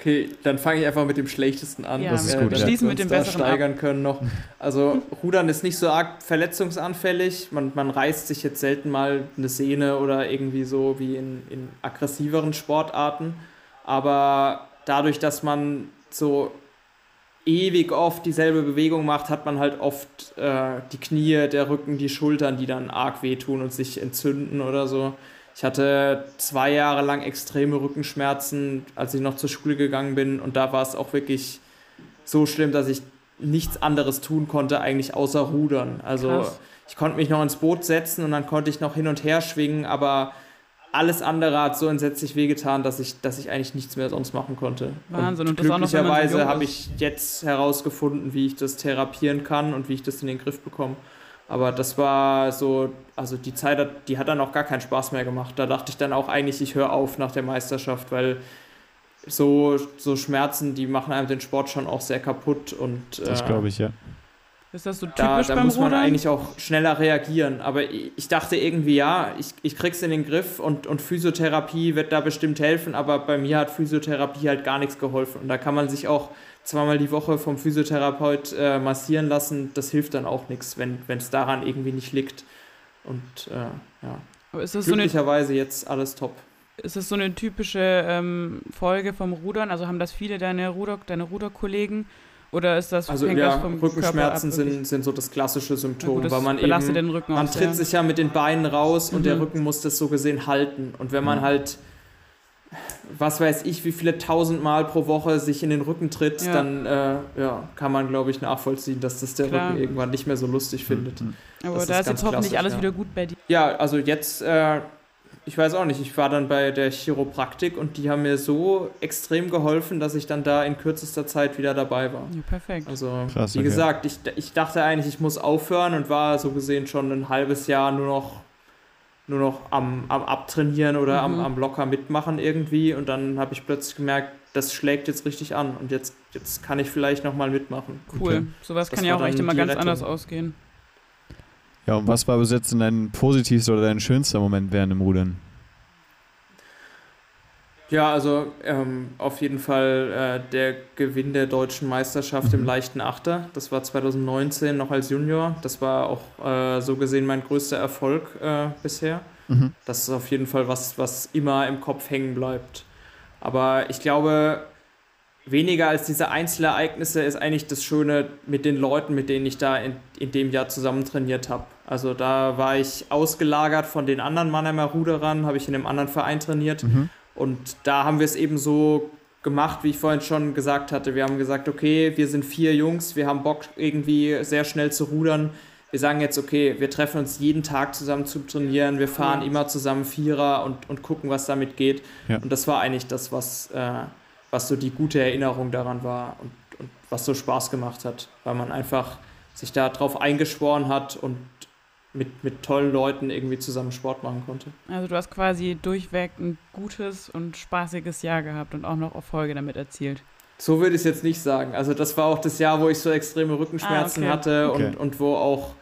C: Okay, dann fange ich einfach mit dem Schlechtesten an.
B: Ja, das ist gut. Wir schließen mit dem Besseren
C: steigern ab. können noch. Also Rudern ist nicht so arg verletzungsanfällig. Man, man reißt sich jetzt selten mal eine Sehne oder irgendwie so wie in, in aggressiveren Sportarten. Aber dadurch, dass man so ewig oft dieselbe Bewegung macht, hat man halt oft äh, die Knie, der Rücken, die Schultern, die dann arg wehtun und sich entzünden oder so. Ich hatte zwei Jahre lang extreme Rückenschmerzen, als ich noch zur Schule gegangen bin. Und da war es auch wirklich so schlimm, dass ich nichts anderes tun konnte, eigentlich außer rudern. Also Krass. ich konnte mich noch ins Boot setzen und dann konnte ich noch hin und her schwingen, aber alles andere hat so entsetzlich wehgetan, dass ich, dass ich eigentlich nichts mehr sonst machen konnte.
B: Wahnsinn.
C: Und, und glücklicherweise habe ich jetzt herausgefunden, wie ich das therapieren kann und wie ich das in den Griff bekomme. Aber das war so, also die Zeit, die hat dann auch gar keinen Spaß mehr gemacht. Da dachte ich dann auch eigentlich, ich höre auf nach der Meisterschaft, weil so, so Schmerzen, die machen einem den Sport schon auch sehr kaputt. Und,
A: das äh, glaube ich, ja.
B: Ist das so typisch
C: Da, da
B: beim
C: muss man
B: Rudern?
C: eigentlich auch schneller reagieren. Aber ich, dachte irgendwie, ja, ich, ich krieg's in den Griff und, und Physiotherapie wird da bestimmt helfen, aber bei mir hat Physiotherapie halt gar nichts geholfen. Und da kann man sich auch zweimal die Woche vom Physiotherapeut äh, massieren lassen. Das hilft dann auch nichts, wenn es daran irgendwie nicht liegt. Und äh, ja,
B: Aber ist das so eine
C: glücklicherweise jetzt alles top.
B: Ist das so eine typische ähm, Folge vom Rudern? Also haben das viele deine Ruder, deine Ruderkollegen? Oder ist das
C: Also ja,
B: vom
C: Rückenschmerzen sind, sind so das klassische? Symptom,
B: gut, das
C: weil man eben
B: den Rücken
C: Man
B: auch
C: tritt
B: sehr.
C: sich ja mit den Beinen raus und der
B: Mhm.
C: Rücken muss das so gesehen halten. Und wenn man
A: Mhm.
C: halt, was weiß ich, wie viele tausend Mal pro Woche sich in den Rücken tritt,
B: Ja.
C: dann äh, ja, kann man, glaube ich, nachvollziehen, dass das der
B: Klar.
C: Rücken irgendwann nicht mehr so lustig findet.
A: Mhm.
B: Aber
C: das
B: da
C: ist
B: ist jetzt hoffentlich alles
C: ja.
B: wieder gut bei dir.
C: Ja, also jetzt, äh, ich weiß auch nicht, ich war dann bei der Chiropraktik und die haben mir so extrem geholfen, dass ich dann da in kürzester Zeit wieder dabei war.
B: Ja, perfekt.
C: Also,
A: Krass,
C: wie
A: okay.
C: gesagt, ich, ich dachte eigentlich, ich muss aufhören und war so gesehen schon ein halbes Jahr nur noch, nur noch am, am Abtrainieren oder am,
B: Mhm.
C: am locker mitmachen irgendwie. Und dann habe ich plötzlich gemerkt, das schlägt jetzt richtig an und jetzt, jetzt kann ich vielleicht nochmal mitmachen.
B: Cool.
A: Okay.
B: Sowas
C: Das
B: kann ja auch echt immer ganz
C: Rettung.
B: anders ausgehen.
A: Ja, und was war bis jetzt dein positivster oder dein schönster Moment während dem Rudern?
C: Ja, also ähm, auf jeden Fall äh, der Gewinn der deutschen Meisterschaft im
A: Mhm.
C: leichten Achter. Das war 2019 noch als Junior. Das war auch äh, so gesehen mein größter Erfolg äh, bisher.
A: Mhm.
C: Das ist auf jeden Fall was, was immer im Kopf hängen bleibt. Aber ich glaube, weniger als diese Einzelereignisse ist eigentlich das Schöne mit den Leuten, mit denen ich da in, in dem Jahr zusammen trainiert habe. Also da war ich ausgelagert von den anderen Mannheimer Ruderern, habe ich in einem anderen Verein trainiert.
A: Mhm.
C: Und da haben wir es eben so gemacht, wie ich vorhin schon gesagt hatte. Wir haben gesagt, okay, wir sind vier Jungs, wir haben Bock irgendwie sehr schnell zu rudern. Wir sagen jetzt, okay, wir treffen uns jeden Tag zusammen zu trainieren, wir fahren
B: Ja.
C: immer zusammen Vierer und, und gucken, was damit geht.
A: Ja.
C: Und das war eigentlich das, was, äh, was so die gute Erinnerung daran war und, und was so Spaß gemacht hat, weil man einfach sich da drauf eingeschworen hat und mit, mit tollen Leuten irgendwie zusammen Sport machen konnte.
B: Also du hast quasi durchweg ein gutes und spaßiges Jahr gehabt und auch noch Erfolge damit erzielt.
C: So würde ich es jetzt nicht sagen. Also das war auch das Jahr, wo ich so extreme Rückenschmerzen
B: Ah, okay.
C: hatte
A: Okay.
C: und, und wo auch,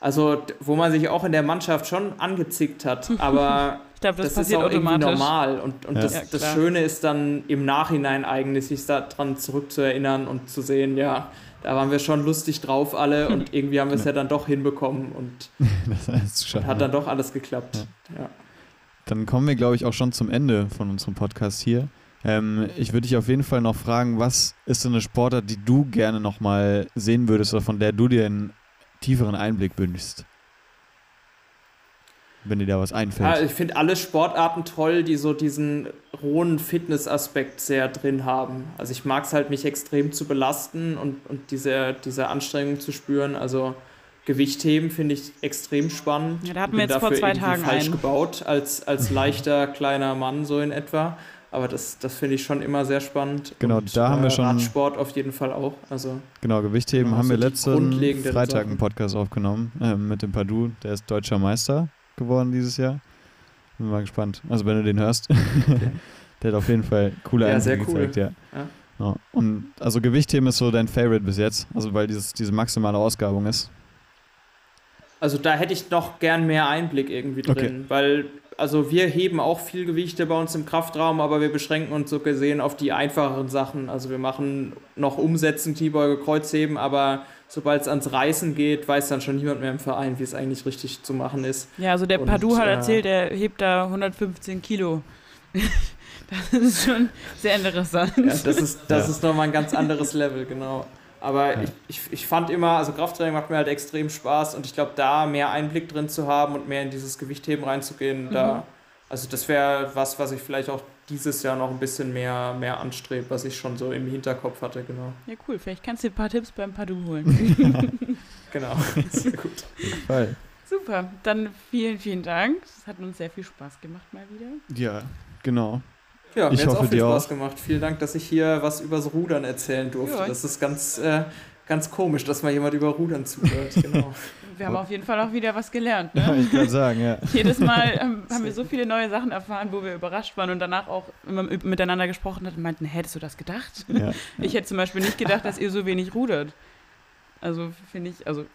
C: also wo man sich auch in der Mannschaft schon angezickt hat. Aber
B: Ich glaube, das,
C: das, ist
B: passiert
C: auch irgendwie
B: automatisch.
C: normal. Und, und
A: Ja.
C: das,
B: Ja,
C: das. Schöne ist dann im Nachhinein eigentlich, sich daran zurückzuerinnern und zu sehen, ja, da waren wir schon lustig drauf alle und irgendwie haben wir es ja dann doch hinbekommen und
A: Das heißt, zu schaffen.
C: hat dann doch alles geklappt. Ja.
A: Dann kommen wir, glaube ich, auch schon zum Ende von unserem Podcast hier. Ähm, ich würde dich auf jeden Fall noch fragen, was ist denn eine Sportart, die du gerne nochmal sehen würdest oder von der du dir einen tieferen Einblick wünschst? Wenn dir da was
C: Ja,
A: einfällt.
C: ich finde alle Sportarten toll, die so diesen rohen Fitnessaspekt sehr drin haben. Also ich mag es halt, mich extrem zu belasten und, und diese, diese Anstrengung zu spüren. Also Gewichtheben finde ich extrem spannend.
B: Ja, da hatten wir
C: Bin
B: jetzt vor
C: dafür
B: zwei
C: irgendwie
B: Tagen
C: falsch
B: einen.
C: gebaut, als, als leichter kleiner Mann so in etwa. Aber das, das finde ich schon immer sehr spannend.
A: Genau, da haben wir schon-
C: Radsport auf jeden Fall auch. Also
A: Genau, Gewichtheben
C: Genau,
A: haben
C: so
A: wir letzten Freitag einen Podcast aufgenommen ähm, mit dem Padu. Der ist deutscher Meister geworden dieses Jahr. Bin mal gespannt. Also wenn du den hörst. der hat auf jeden Fall coole
C: Ja, sehr
A: Einblicke
C: cool.
A: gezeigt, ja.
C: Ja.
A: Ja. Und also Gewichtheben ist so dein Favorite bis jetzt. Also weil dieses, diese maximale Ausgabung ist.
C: Also da hätte ich noch gern mehr Einblick irgendwie drin,
A: Okay.
C: weil also wir heben auch viel Gewichte bei uns im Kraftraum, aber wir beschränken uns so gesehen auf die einfacheren Sachen. Also wir machen noch Umsetzen, Kniebeuge, Kreuzheben, aber sobald es ans Reißen geht, weiß dann schon niemand mehr im Verein, wie es eigentlich richtig zu machen ist.
B: Ja, also der Padu hat
C: äh,
B: erzählt, er hebt da 115 Kilo. das ist schon sehr interessant.
C: Ja, das ist, das
A: Ja.
C: ist nochmal ein ganz anderes Level, genau. Aber
A: Ja.
C: ich, ich, ich fand immer, also Krafttraining macht mir halt extrem Spaß und ich glaube, da mehr Einblick drin zu haben und mehr in dieses Gewichtheben reinzugehen,
B: Mhm.
C: da, also das wäre was, was ich vielleicht auch dieses Jahr noch ein bisschen mehr, mehr anstrebe, was ich schon so im Hinterkopf hatte, genau.
B: Ja, cool. Vielleicht kannst du dir ein paar Tipps beim Padu holen.
C: Genau, sehr gut.
A: Weil,
B: Super. Dann vielen, vielen Dank. Es hat uns sehr viel Spaß gemacht mal wieder.
A: ja, genau.
C: Ja,
A: Ich
C: mir hat
A: hoffe,
C: auch viel
A: dir
C: Spaß
A: auch.
C: gemacht. Vielen Dank, dass ich hier was übers Rudern erzählen durfte.
B: Ja.
C: Das ist ganz, äh, ganz komisch, dass mal jemand über Rudern zuhört, genau.
B: Wir haben auf jeden Fall auch wieder was gelernt. Ne?
A: ich kann sagen, ja.
B: Jedes Mal ähm, haben wir so viele neue Sachen erfahren, wo wir überrascht waren und danach auch immer miteinander gesprochen hatten und meinten, hättest du das gedacht?
A: ja.
B: Ich hätte zum Beispiel nicht gedacht, dass ihr so wenig rudert. Also finde ich, also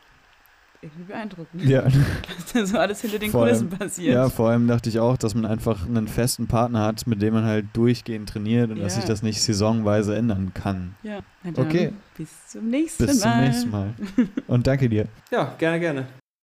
B: irgendwie beeindruckend,
A: Ja.
B: was da so alles hinter den
A: Vor
B: Kulissen
A: allem-
B: passiert.
A: ja, vor allem dachte ich auch, dass man einfach einen festen Partner hat, mit dem man halt durchgehend trainiert und dass
B: Ja.
A: sich das nicht saisonweise ändern kann.
B: Ja, na dann
A: Okay.
B: Bis zum nächsten
A: Bis zum
B: Mal.
A: nächsten Mal. Und danke dir.
C: Ja, gerne, gerne.